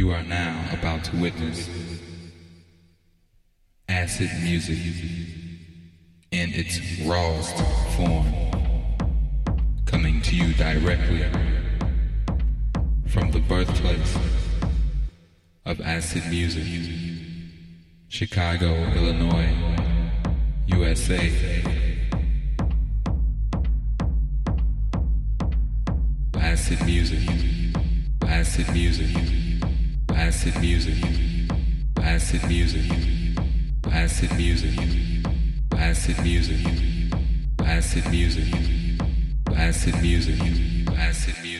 You are now about to witness acid music in its rawest form, coming to you directly from the birthplace of acid music, Chicago, Illinois, USA. Acid music, acid music, acid music, acid music, acid music, acid music, acid music, acid music, acid music,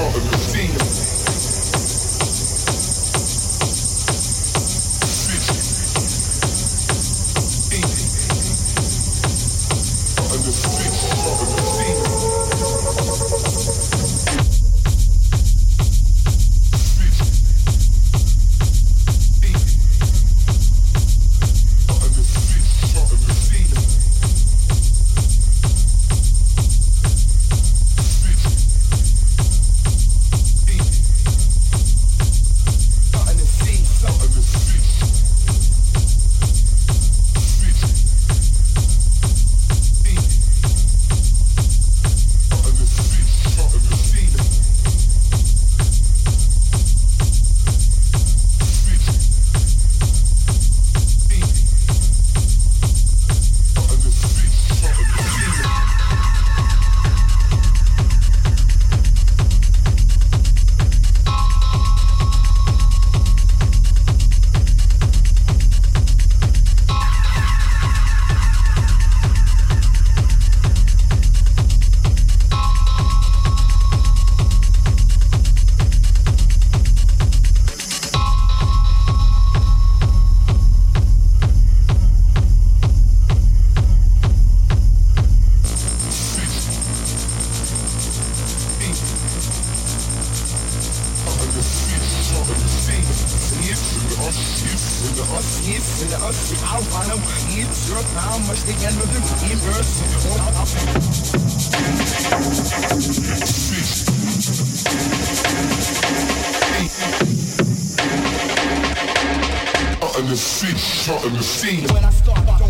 front of your. the scene, charting the scene. When I start, I